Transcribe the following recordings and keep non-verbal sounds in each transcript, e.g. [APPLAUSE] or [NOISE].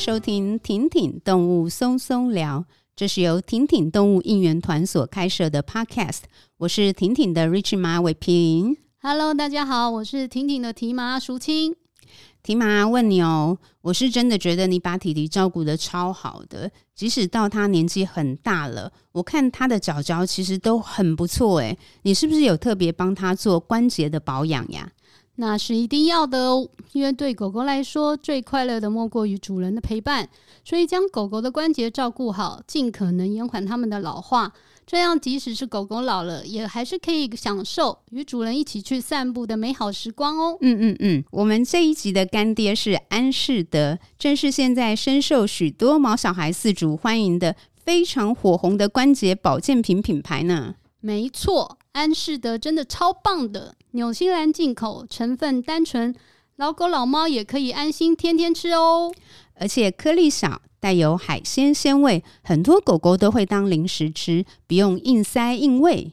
收听婷婷动物松松聊，这是由婷婷动物应援团所开设的 Podcast。我是婷婷的 Rich 马伟平。Hello，大家好，我是婷婷的提马淑清。提马问你哦，我是真的觉得你把弟弟照顾得超好的，即使到他年纪很大了，我看他的脚脚其实都很不错诶。你是不是有特别帮他做关节的保养呀？那是一定要的哦，因为对狗狗来说，最快乐的莫过于主人的陪伴，所以将狗狗的关节照顾好，尽可能延缓它们的老化。这样，即使是狗狗老了，也还是可以享受与主人一起去散步的美好时光哦。嗯嗯嗯，我们这一集的干爹是安仕德，正是现在深受许多毛小孩饲主欢迎的非常火红的关节保健品品牌呢。没错，安仕德真的超棒的，纽西兰进口，成分单纯，老狗老猫也可以安心天天吃哦。而且颗粒小，带有海鲜鲜味，很多狗狗都会当零食吃，不用硬塞硬喂。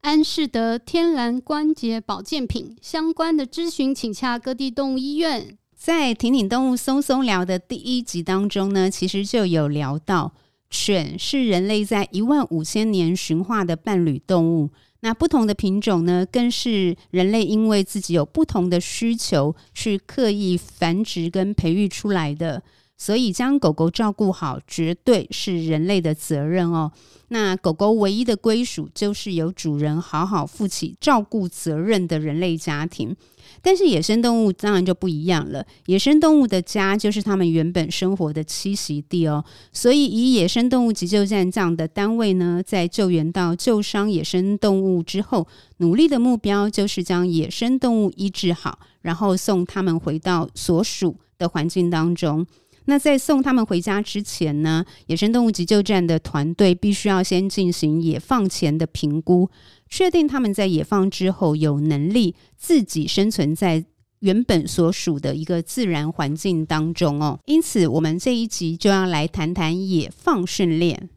安仕德天然关节保健品，相关的咨询请洽各地动物医院。在婷婷动物松松聊的第一集当中呢，其实就有聊到。犬是人类在一万五千年驯化的伴侣动物，那不同的品种呢，更是人类因为自己有不同的需求，去刻意繁殖跟培育出来的。所以将狗狗照顾好，绝对是人类的责任哦。那狗狗唯一的归属，就是由主人好好负起照顾责任的人类家庭。但是野生动物当然就不一样了，野生动物的家就是他们原本生活的栖息地哦。所以以野生动物急救站这样的单位呢，在救援到旧伤野生动物之后，努力的目标就是将野生动物医治好，然后送他们回到所属的环境当中。那在送他们回家之前呢，野生动物急救站的团队必须要先进行野放前的评估。确定他们在野放之后有能力自己生存在原本所属的一个自然环境当中哦，因此我们这一集就要来谈谈野放训练。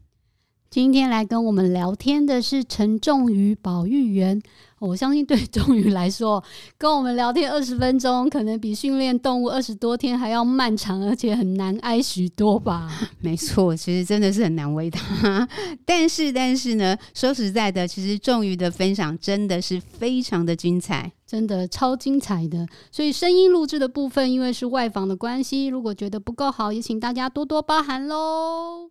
今天来跟我们聊天的是陈仲瑜保育员。我相信对 [LAUGHS] 仲瑜来说，跟我们聊天二十分钟，可能比训练动物二十多天还要漫长，而且很难挨许多吧？[LAUGHS] 没错，其实真的是很难为他。[LAUGHS] 但是，但是呢，说实在的，其实仲瑜的分享真的是非常的精彩，真的超精彩的。所以声音录制的部分，因为是外访的关系，如果觉得不够好，也请大家多多包涵喽。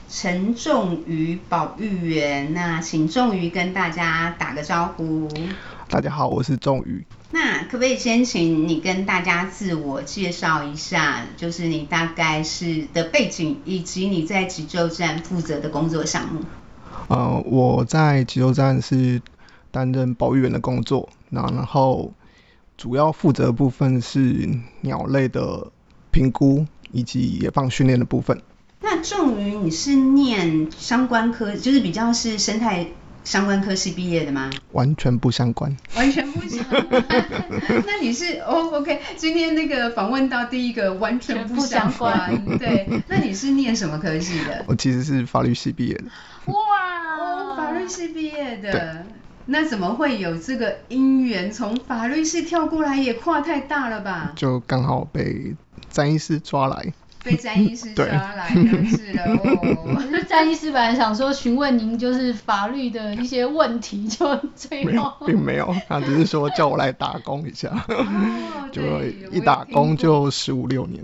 陈仲瑜保育员。那请仲瑜跟大家打个招呼。大家好，我是仲瑜。那可不可以先请你跟大家自我介绍一下，就是你大概是的背景，以及你在急救站负责的工作项目？呃，我在急救站是担任保育员的工作，那然后主要负责的部分是鸟类的评估。以及野放训练的部分。那仲瑜，你是念相关科，就是比较是生态相关科系毕业的吗？完全不相关。完全不相关。[LAUGHS] 那你是哦，OK，今天那个访问到第一个完全不相关。对，那你是念什么科系的？我其实是法律系毕业的。哇，哦，法律系毕业的，那怎么会有这个姻缘从法律系跳过来？也跨太大了吧？就刚好被。詹医师抓来，被詹医师抓来就是了哦。是 [LAUGHS] 詹医师本来想说询问您就是法律的一些问题，就最后并没有，他只是说叫我来打工一下，哦、[LAUGHS] 就一打工就十五六年。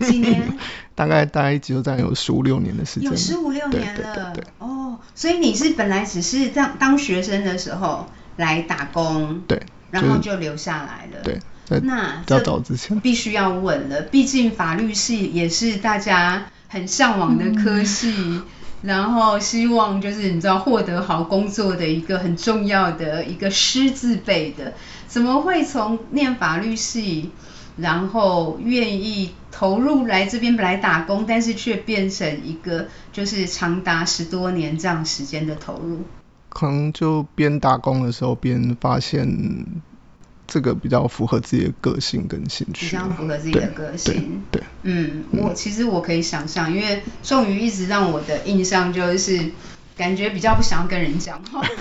几年？[LAUGHS] 大概大概急救站有十五六年的时间。有十五六年了。对对对对。哦，所以你是本来只是当当学生的时候来打工，对，然后就留下来了。对。那较早之前必须要问了，毕竟法律系也是大家很向往的科系，嗯、然后希望就是你知道获得好工作的一个很重要的一个师字辈的，怎么会从念法律系，然后愿意投入来这边来打工，但是却变成一个就是长达十多年这样时间的投入？可能就边打工的时候边发现这个比较符合自己的个性跟兴趣，比较符合自己的个性。对，对对嗯，我其实我可以想象，因为仲瑜一直让我的印象就是感觉比较不想要跟人讲话。[LAUGHS]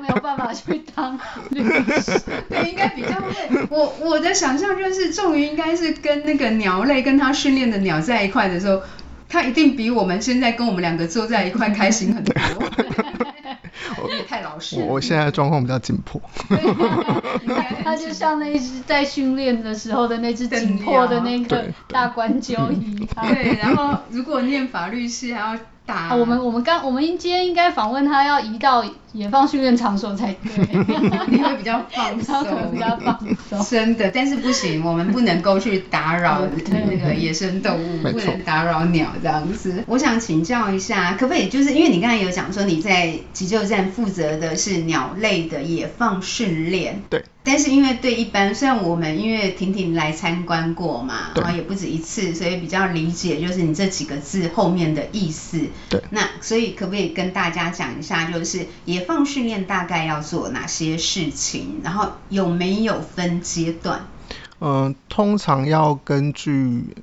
没有办法去当律师，[LAUGHS] 对，应该比较会。我我的想象就是，仲瑜应该是跟那个鸟类跟他训练的鸟在一块的时候，他一定比我们现在跟我们两个坐在一块开心很多。太老实我。我现在状况比较紧迫。他就像那只在训练的时候的那只紧迫的那个大关鸠一样。对，然后如果念法律系还要。啊，我们我们刚我们今天应该访问他，要移到野放训练场所才对，[LAUGHS] 你会比较放 [LAUGHS] 松，比较放松。真的，但是不行，我们不能够去打扰那个野生动物，不能打扰鸟这样子。我想请教一下，可不可以就是因为你刚才有讲说你在急救站负责的是鸟类的野放训练，对。但是因为对一般，虽然我们因为婷婷来参观过嘛，然后也不止一次，所以比较理解就是你这几个字后面的意思。对。那所以可不可以跟大家讲一下，就是野放训练大概要做哪些事情，然后有没有分阶段？嗯、呃，通常要根据，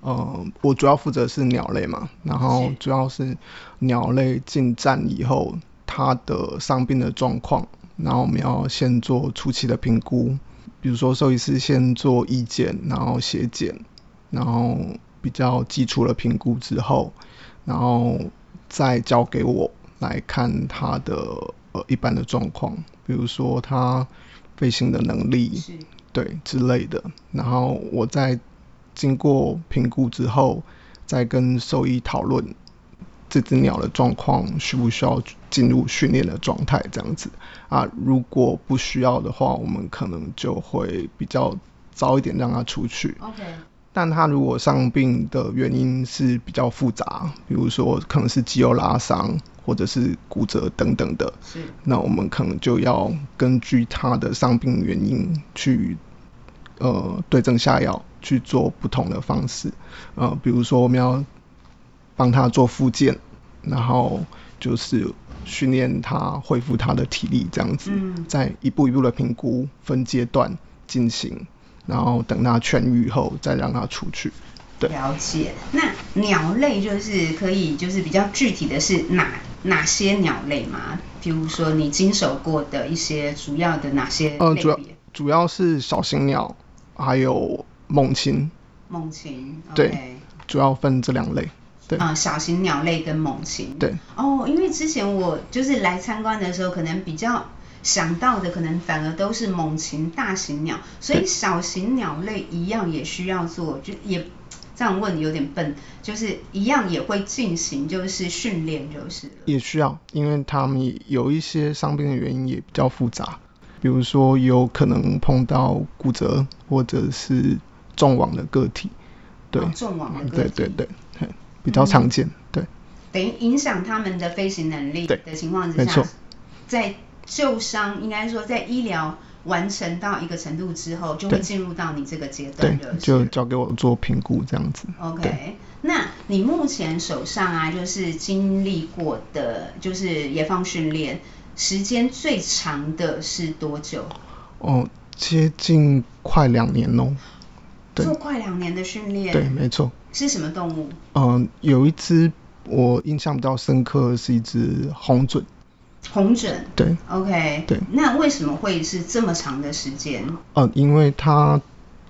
呃，我主要负责是鸟类嘛，然后主要是鸟类进站以后，它的伤病的状况。然后我们要先做初期的评估，比如说兽医师先做意检，然后血检，然后比较基础的评估之后，然后再交给我来看他的呃一般的状况，比如说他飞行的能力，对之类的。然后我再经过评估之后，再跟兽医讨论。这只鸟的状况需不需要进入训练的状态？这样子啊，如果不需要的话，我们可能就会比较早一点让它出去。OK。但它如果伤病的原因是比较复杂，比如说可能是肌肉拉伤或者是骨折等等的，是。那我们可能就要根据它的伤病原因去呃对症下药，去做不同的方式。呃，比如说我们要。帮他做复健，然后就是训练他恢复他的体力，这样子，嗯、再一步一步的评估，分阶段进行，然后等他痊愈以后再让他出去。对，了解。那鸟类就是可以，就是比较具体的是哪哪些鸟类吗？比如说你经手过的一些主要的哪些类别？呃，主要主要是小型鸟，还有猛禽。猛禽。对，okay、主要分这两类。对啊，小型鸟类跟猛禽。对。哦，因为之前我就是来参观的时候，可能比较想到的，可能反而都是猛禽、大型鸟，所以小型鸟类一样也需要做，就也这样问有点笨，就是一样也会进行，就是训练就是。也需要，因为他们有一些伤病的原因也比较复杂，比如说有可能碰到骨折或者是重网的个体。对。哦、重网的个体。对对对。比较常见，对。等于影响他们的飞行能力的情况之下，在旧伤，应该说在医疗完成到一个程度之后，就会进入到你这个阶段，对，就交给我做评估这样子。OK，那你目前手上啊，就是经历过的，就是野放训练时间最长的是多久？哦，接近快两年喽。做快两年的训练，对，没错。是什么动物？嗯、呃，有一只我印象比较深刻的是一只红隼。红隼。对。OK。对。那为什么会是这么长的时间？呃，因为它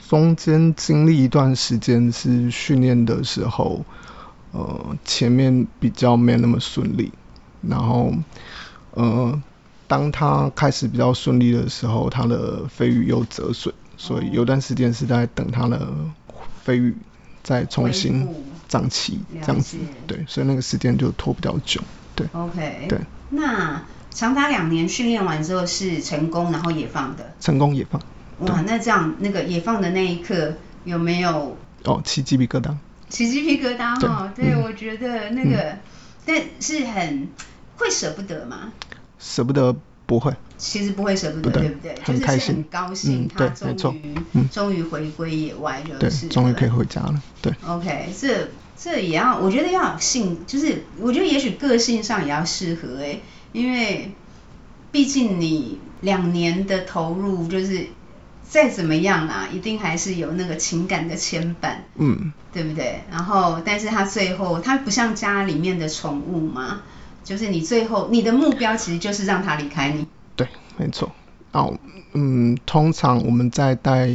中间经历一段时间是训练的时候，呃，前面比较没那么顺利，然后呃，当它开始比较顺利的时候，它的飞羽又折损。所以有段时间是在等它的飞羽再重新长齐这样子，对，所以那个时间就拖比较久，对。OK。对。那长达两年训练完之后是成功然后野放的？成功野放。哇，那这样那个野放的那一刻有没有？哦，起鸡皮疙瘩。起鸡皮疙瘩哈，对，我觉得那个，但是很会舍不得吗？舍不得不会。其实不会舍不得，对不对？很开心，就是很高兴，他终于终于回归野外，就是对，终于可以回家了，对。OK，这这也要，我觉得要有性，就是我觉得也许个性上也要适合哎，因为毕竟你两年的投入，就是再怎么样啊，一定还是有那个情感的牵绊，嗯，对不对？然后，但是他最后，他不像家里面的宠物嘛，就是你最后你的目标其实就是让他离开你。对，没错。哦，嗯，通常我们在带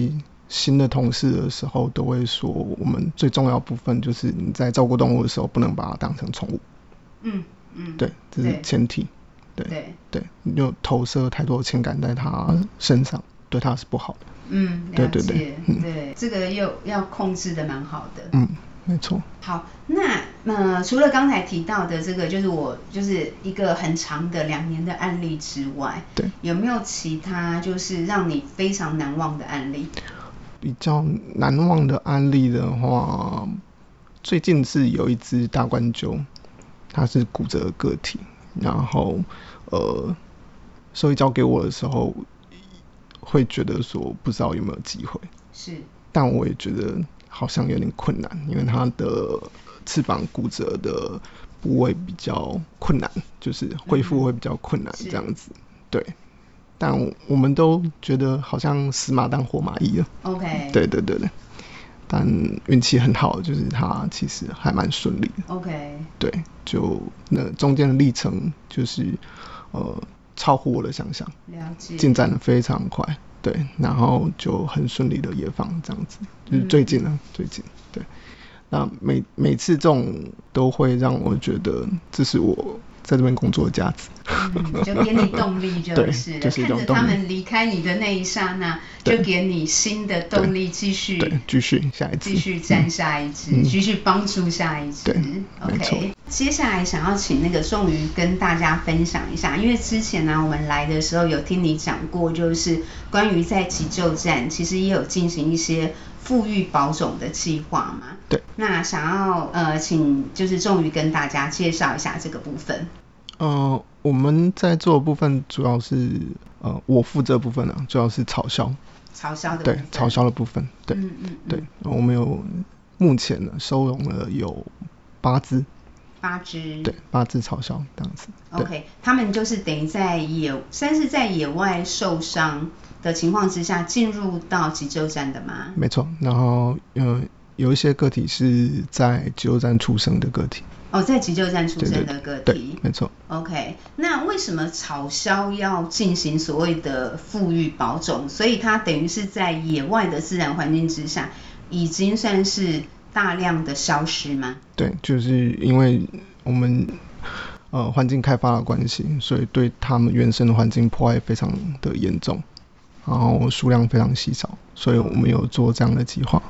新的同事的时候，都会说，我们最重要部分就是你在照顾动物的时候，不能把它当成宠物。嗯嗯。对，这是前提。对对对，你就投射太多情感在它身上，对它是不好的。嗯。对对对，嗯、对，这个又要控制的蛮好的。嗯。没错。好，那呃，除了刚才提到的这个，就是我就是一个很长的两年的案例之外，对，有没有其他就是让你非常难忘的案例？比较难忘的案例的话，最近是有一只大冠鷲，它是骨折个体，然后呃，所以交给我的时候，会觉得说不知道有没有机会，是，但我也觉得。好像有点困难，因为它的翅膀骨折的部位比较困难，就是恢复会比较困难这样子。嗯、对，但我们都觉得好像死马当活马医了。OK。对对对对，但运气很好，就是它其实还蛮顺利的。OK。对，就那中间的历程就是呃超乎我的想象，了解，进展的非常快。对，然后就很顺利的也放这样子，就是最近呢，嗯、最近，对，那每每次这种都会让我觉得这是我在这边工作的价值，嗯，就给你动力就是，就是看着他们离开你的那一刹那，就给你新的动力继续，对，继续下一继续站下一只，继、嗯、续帮助下一只，对，OK。接下来想要请那个宋瑜跟大家分享一下，因为之前呢、啊、我们来的时候有听你讲过，就是关于在急救站其实也有进行一些复育保种的计划嘛。对。那想要呃请就是仲瑜跟大家介绍一下这个部分。呃，我们在做的部分主要是呃我负责部分呢、啊，主要是草销。草销的。对，草销的部分。对。嗯嗯，嗯。对，我们有目前呢收容了有八只。八只，对，八只草鸮这样子。OK，他们就是等于在野，算是在野外受伤的情况之下进入到急救站的吗？没错，然后呃有一些个体是在急救站出生的个体。哦，在急救站出生的个体。对，对，对，没错。OK，那为什么草鸮要进行所谓的富育保种？所以它等于是在野外的自然环境之下，已经算是。大量的消失吗？对，就是因为我们呃环境开发的关系，所以对他们原生的环境破坏非常的严重，然后数量非常稀少，所以我们有做这样的计划。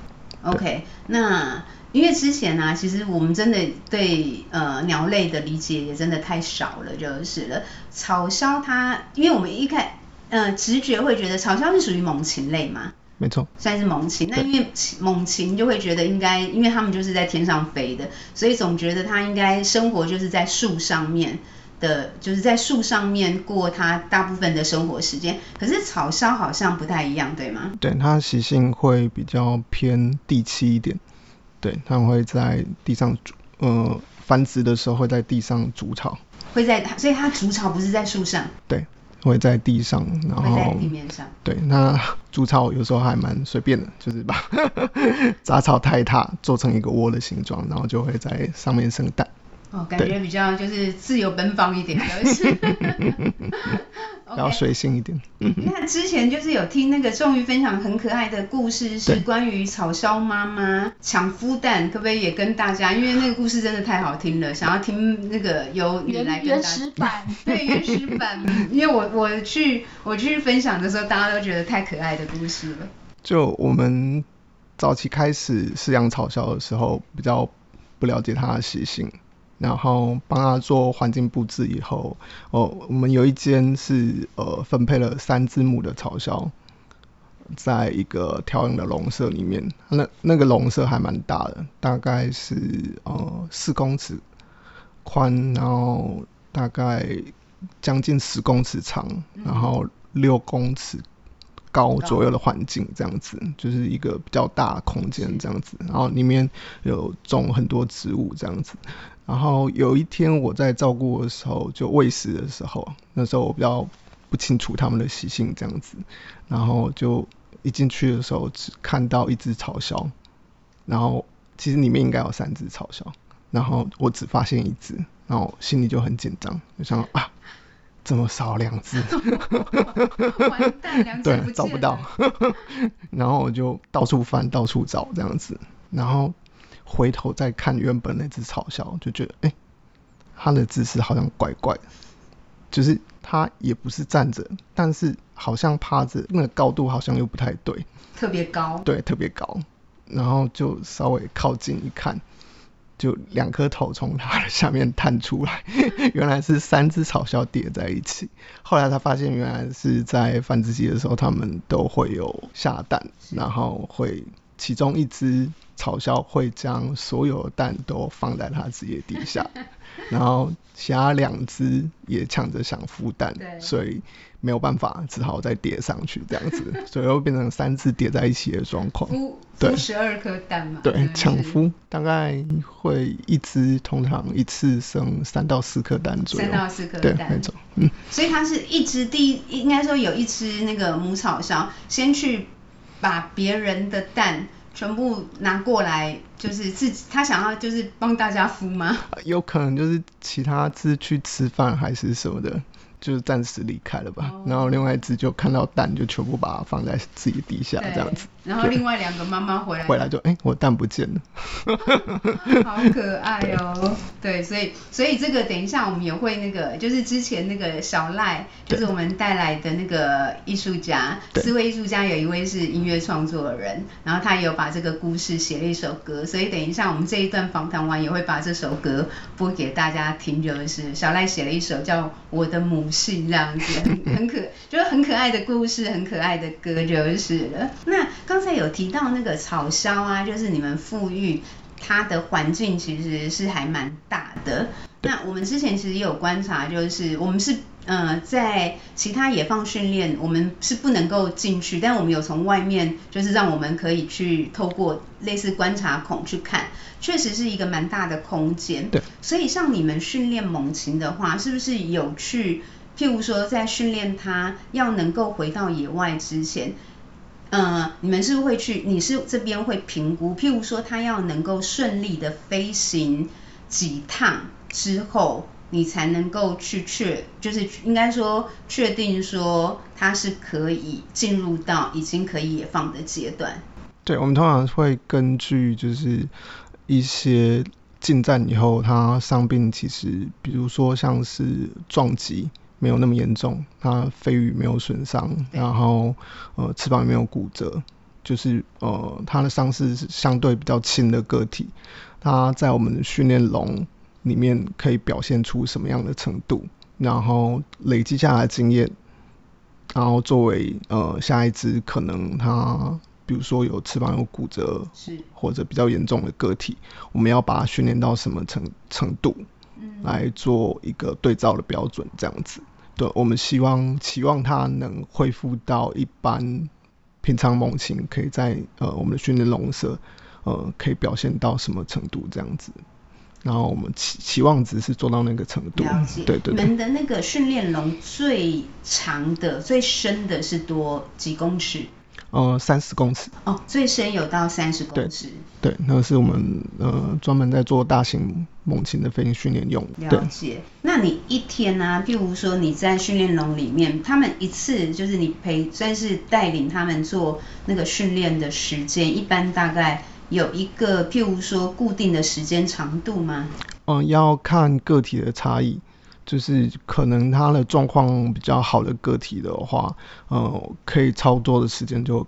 OK，那因为之前呢、啊，其实我们真的对呃鸟类的理解也真的太少了，就是了。草鸮它，因为我们一看呃直觉会觉得草鸮是属于猛禽类嘛。没错，算是猛禽。那因为猛禽就会觉得应该，因为他们就是在天上飞的，所以总觉得它应该生活就是在树上面的，就是在树上面过它大部分的生活时间。可是草鸮好像不太一样，对吗？对，它习性会比较偏地栖一点。对，它们会在地上筑，呃，繁殖的时候会在地上筑巢。会在，所以它筑巢不是在树上。对。会在地上，然后在地面上。对，那筑巢有时候还蛮随便的，就是把 [LAUGHS] 杂草踏踏做成一个窝的形状，然后就会在上面生蛋。哦，感觉比较就是自由奔放一点 [LAUGHS] [LAUGHS] 就是比较随性一点。那之前就是有听那个仲瑜分享很可爱的故事，是关于草鸮妈妈抢孵蛋，可不可以也跟大家？因为那个故事真的太好听了，想要听那个由原来原始版，[LAUGHS] 对原始版。因为我我去我去分享的时候，大家都觉得太可爱的故事了。就我们早期开始饲养草鸮的时候，比较不了解它的习性。然后帮他做环境布置以后，哦，我们有一间是呃分配了三只母的草鸮，在一个调养的笼舍里面，那那个笼舍还蛮大的，大概是呃四公尺宽，然后大概将近十公尺长，然后六公尺高左右的环境，这样子就是一个比较大的空间这样子，然后里面有种很多植物这样子。然后有一天我在照顾的时候，就喂食的时候，那时候我比较不清楚它们的习性这样子，然后就一进去的时候只看到一只草鸮，然后其实里面应该有三只草鸮，然后我只发现一只，然后心里就很紧张，就想啊，这么少两只，[LAUGHS] 完蛋，两只对，找不到，[LAUGHS] 然后我就到处翻，到处找这样子，然后。回头再看原本那只草鸮，就觉得哎，它的姿势好像怪怪的，就是它也不是站着，但是好像趴着，那个高度好像又不太对，特别高，对，特别高，然后就稍微靠近一看，就两颗头从它的下面探出来，[LAUGHS] 原来是三只草鸮叠在一起。后来他发现，原来是在繁殖期的时候，它们都会有下蛋，然后会。其中一只草鸮会将所有蛋都放在它自己的底下，[LAUGHS] 然后其他两只也抢着想孵蛋，所以没有办法，只好再叠上去这样子，[LAUGHS] 所以又变成三只叠在一起的状况。对，十二颗蛋嘛。对，抢孵大概会一只通常一次生三到四颗蛋左右。三到四颗蛋。那种，嗯。所以它是一只第一应该说有一只那个母草鸮先去。把别人的蛋全部拿过来，就是自己他想要就是帮大家孵吗？[LAUGHS] 有可能就是其他只去吃饭还是什么的。就是暂时离开了吧，oh. 然后另外一只就看到蛋，就全部把它放在自己底下这样子。然后另外两个妈妈回来，回来就哎、欸，我蛋不见了，[LAUGHS] 好可爱哦。对，所以所以这个等一下我们也会那个，就是之前那个小赖，就是我们带来的那个艺术家，四位艺术家有一位是音乐创作的人，然后他也有把这个故事写了一首歌，所以等一下我们这一段访谈完也会把这首歌播给大家听，就是小赖写了一首叫《我的母》。性这样子，很很可，就是很可爱的故事，很可爱的歌就是了。那刚才有提到那个草鸮啊，就是你们富裕它的环境其实是还蛮大的。那我们之前其实也有观察，就是我们是呃在其他野放训练，我们是不能够进去，但我们有从外面，就是让我们可以去透过类似观察孔去看，确实是一个蛮大的空间。对。所以像你们训练猛禽的话，是不是有去？譬如说，在训练它要能够回到野外之前，呃，你们是不是会去？你是这边会评估？譬如说，它要能够顺利的飞行几趟之后，你才能够去确，就是应该说确定说它是可以进入到已经可以放的阶段。对，我们通常会根据就是一些进站以后它伤病，其实比如说像是撞击。没有那么严重，它飞羽没有损伤，然后呃翅膀也没有骨折，就是呃它的伤势是相对比较轻的个体，它在我们的训练笼里面可以表现出什么样的程度，然后累积下来的经验，然后作为呃下一只可能它比如说有翅膀有骨折，是。或者比较严重的个体，我们要把它训练到什么程程度，嗯，来做一个对照的标准，这样子。对，我们希望期望它能恢复到一般平常猛禽可以在呃我们的训练笼舍呃可以表现到什么程度这样子，然后我们期期望值是做到那个程度。了解。对对对。你们的那个训练笼最长的、最深的是多几公尺？呃，三十公尺。哦，最深有到三十公尺。对，对，那个是我们呃专门在做大型猛禽的飞行训练用的。了解。那你一天呢、啊？譬如说你在训练笼里面，他们一次就是你陪，算是带领他们做那个训练的时间，一般大概有一个譬如说固定的时间长度吗？嗯、呃，要看个体的差异。就是可能他的状况比较好的个体的话，呃，可以操作的时间就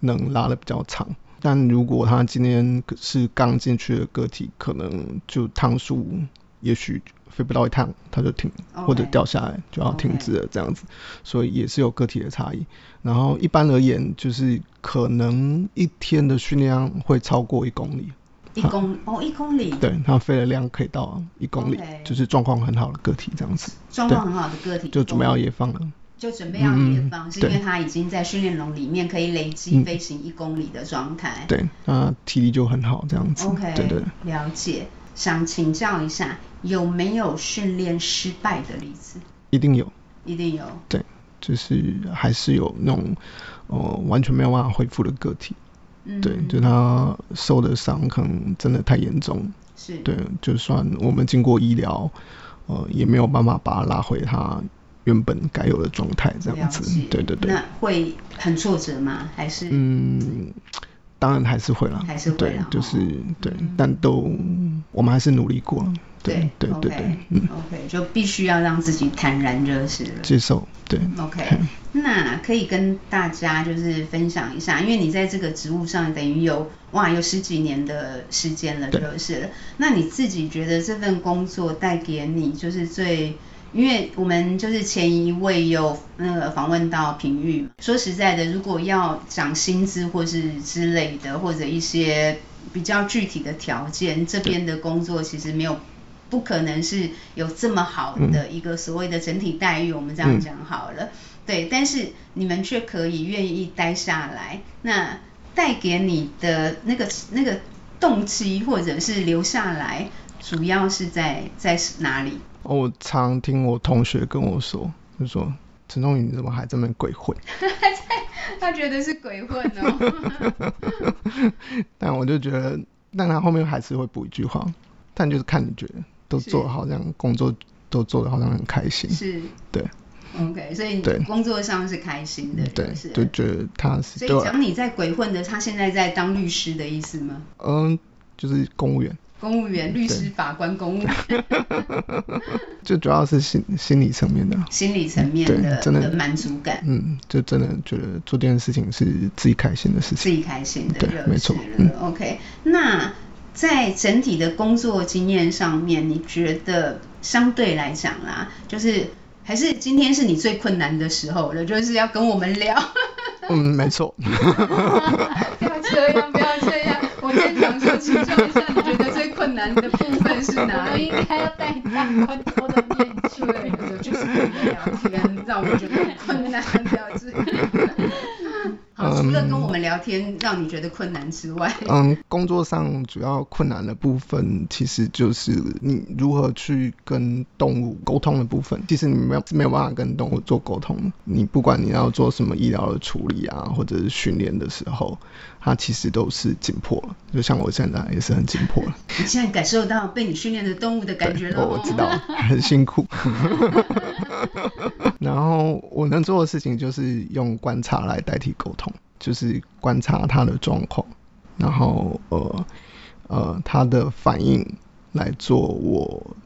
能拉的比较长。但如果他今天是刚进去的个体，可能就趟数也许飞不到一趟，它就停.或者掉下来就要停止了这样子。所以也是有个体的差异。然后一般而言，就是可能一天的训练量会超过一公里。一公哦，一公里，对，它飞的量可以到一公里就是状况很好的个体这样子。状况很好的个体，就准备要野放了。就准备要野放，嗯、是因为它已经在训练笼里面可以累积飞行一公里的状态、嗯。对，那体力就很好这样子。OK，对，对对。了解，想请教一下，有没有训练失败的例子？一定有。一定有。对，就是还是有那种呃完全没有办法恢复的个体。嗯，对，就他受的伤可能真的太严重，是对，就算我们经过医疗，呃，也没有办法把他拉回他原本该有的状态，这样子，对对对。那会很挫折吗？还是？嗯。当然还是会啦，还是会对，就是对，嗯、但都我们还是努力过。了，对对对嗯，OK，就必须要让自己坦然热是了，接受，对，OK，那可以跟大家就是分享一下，因为你在这个职务上等于有哇有十几年的时间了，就是。了，那你自己觉得这份工作带给你就是最。因为我们就是前一位有那个访问到平玉，说实在的，如果要涨薪资或是之类的，或者一些比较具体的条件，这边的工作其实没有不可能是有这么好的一个所谓的整体待遇，我们这样讲好了，对，但是你们却可以愿意待下来，那带给你的那个那个动机或者是留下来，主要是在在哪里？我常听我同学跟我说，就说陈宗宇你怎么还这么鬼混？[LAUGHS] 他觉得是鬼混哦。[LAUGHS] 但我就觉得，但他后面还是会补一句话，但就是看你觉得都做得好像工作都做得好像很开心。是。对。OK，所以你工作上是开心的。对。就觉得他是。所以讲你在鬼混的，他现在在当律师的意思吗？嗯，就是公务员。公务员、律师、法官、公务员，[LAUGHS] 就主要是心心理层面的，心理层面的真的满足感。嗯，就真的觉得做这件事情是自己开心的事情，自己开心的，对，没错。嗯，OK。那在整体的工作经验上面，你觉得相对来讲啦，就是还是今天是你最困难的时候了，就是要跟我们聊。[LAUGHS] 嗯，没错。[LAUGHS] 不要这样，不要这样。我先想说，请教一下，你觉得最困难的部分是哪里？我应该要带大宽多的面具，[LAUGHS] 就是跟你聊天，让我觉得很困难的表示。好，除了跟我们聊天让你觉得困难之外，嗯，工作上主要困难的部分其实就是你如何去跟动物沟通的部分。其实你没有没有办法跟动物做沟通，你不管你要做什么医疗的处理啊，或者是训练的时候，它其实都是紧迫了。就像我现在也是很紧迫了。你现在感受到被你训练的动物的感觉了？我知道，很辛苦。[LAUGHS] 然后我能做的事情就是用观察来代替沟通，就是观察他的状况，然后呃呃他的反应来做我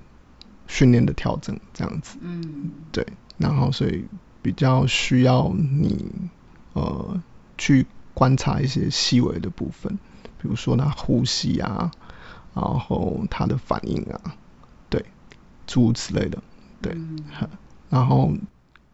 训练的调整，这样子。嗯，对。然后所以比较需要你呃去观察一些细微的部分，比如说他呼吸啊，然后他的反应啊，对，诸如此类的，对，嗯、然后。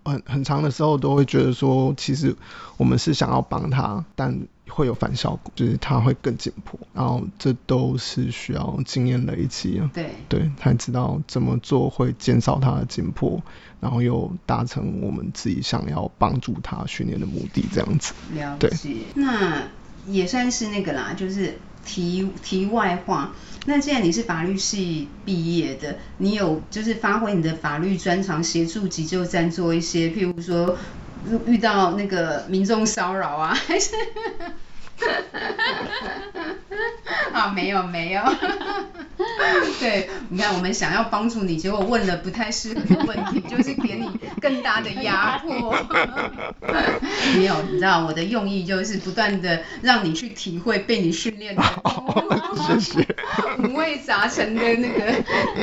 很很长的时候都会觉得说，其实我们是想要帮他，但会有反效果，就是他会更紧迫。然后这都是需要经验累积啊，对对，才知道怎么做会减少他的紧迫，然后又达成我们自己想要帮助他训练的目的，这样子。了解。那也算是那个啦，就是。题题外话，那既然你是法律系毕业的，你有就是发挥你的法律专长，协助急救站做一些，譬如说遇到那个民众骚扰啊，还是？[LAUGHS] 啊，没有没有，[LAUGHS] 对，你看我们想要帮助你，结果问了不太适合的问题，就是给你更大的压迫。[LAUGHS] 没有，你知道我的用意就是不断的让你去体会被你训练的，五味杂陈的那个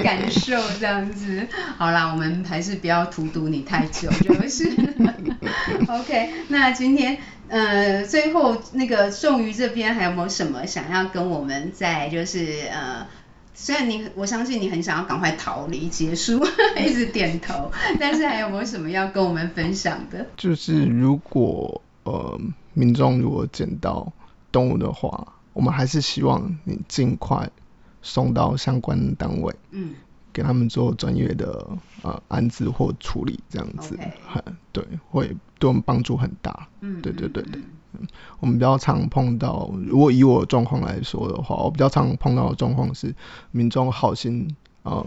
感受，这样子。好啦，我们还是不要荼毒你太久，就是 OK。那今天。呃，最后那个仲瑜这边还有没有什么想要跟我们在就是呃，虽然你我相信你很想要赶快逃离结束，[LAUGHS] 一直点头，但是还有没有什么要跟我们分享的？就是如果呃民众如果捡到动物的话，我们还是希望你尽快送到相关的单位，嗯，给他们做专业的呃安置或处理，这样子，很 Okay. 对，会对我们帮助很大。嗯，对对对对，嗯，我们比较常碰到，如果以我的状况来说的话，我比较常碰到的状况是民众好心呃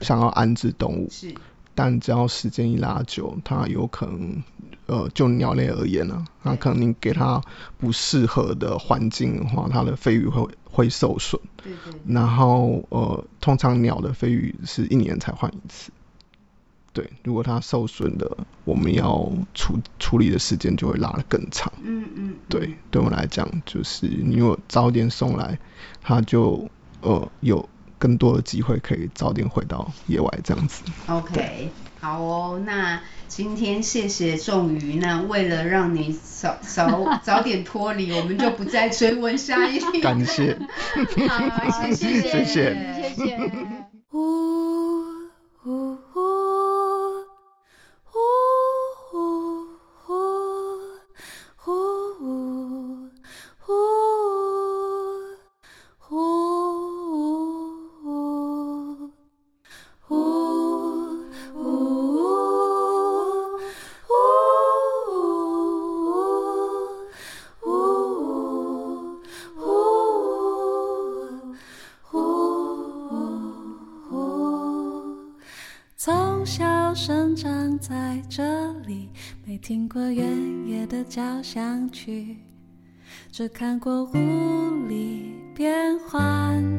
想要安置动物，是，但只要时间一拉久，它有可能。呃，就鸟类而言呢，那可能你给它不适合的环境的话，它的飞羽会会受损。对对。然后呃，通常鸟的飞羽是一年才换一次。对，如果它受损的，我们要处处理的时间就会拉得更长。嗯嗯。对，对我们来讲，就是你如果早点送来，它就呃有更多的机会可以早点回到野外这样子。OK。好哦，那今天谢谢仲瑜。那为了让你早早早点脱离，我们就不再追问下一题。感谢。[LAUGHS] 好，谢谢，谢谢，谢谢。听交响曲，只看过雾里变幻。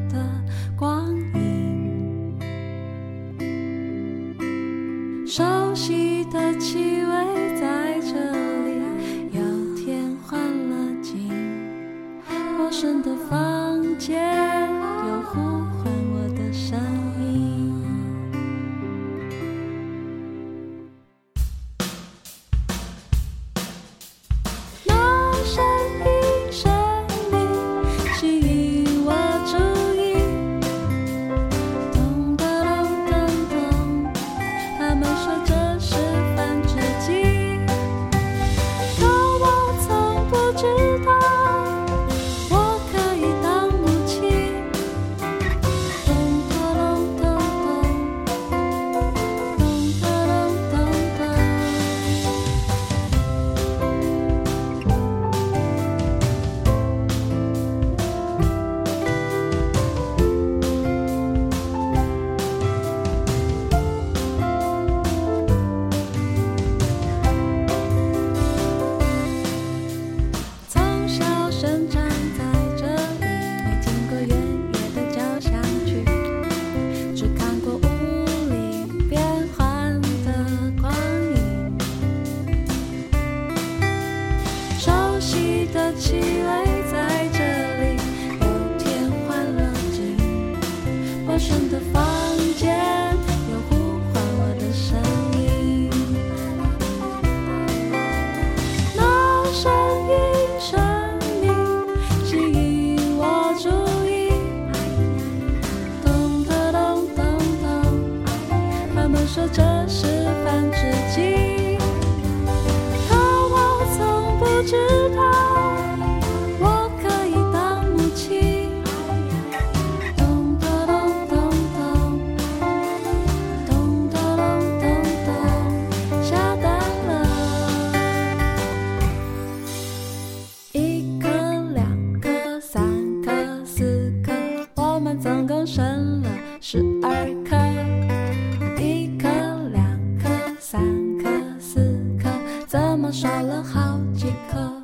怎么少了好几颗？